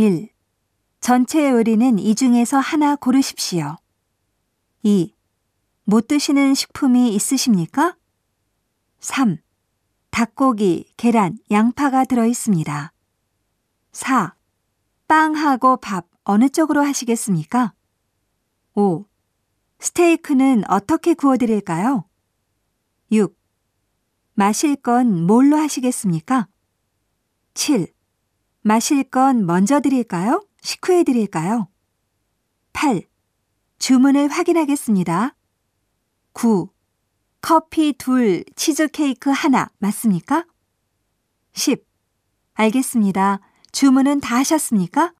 1. 전체 요리는 이 중에서 하나 고르십시오. 2. 못 드시는 식품이 있으십니까? 3. 닭고기, 계란, 양파가 들어 있습니다. 4. 빵하고 밥 어느 쪽으로 하시겠습니까? 5. 스테이크는 어떻게 구워드릴까요? 6. 마실 건 뭘로 하시겠습니까? 7. 마실 건 먼저 드릴까요? 식후에 드릴까요? 8. 주문을 확인하겠습니다. 9. 커피 둘, 치즈케이크 하나 맞습니까? 10. 알겠습니다. 주문은 다 하셨습니까?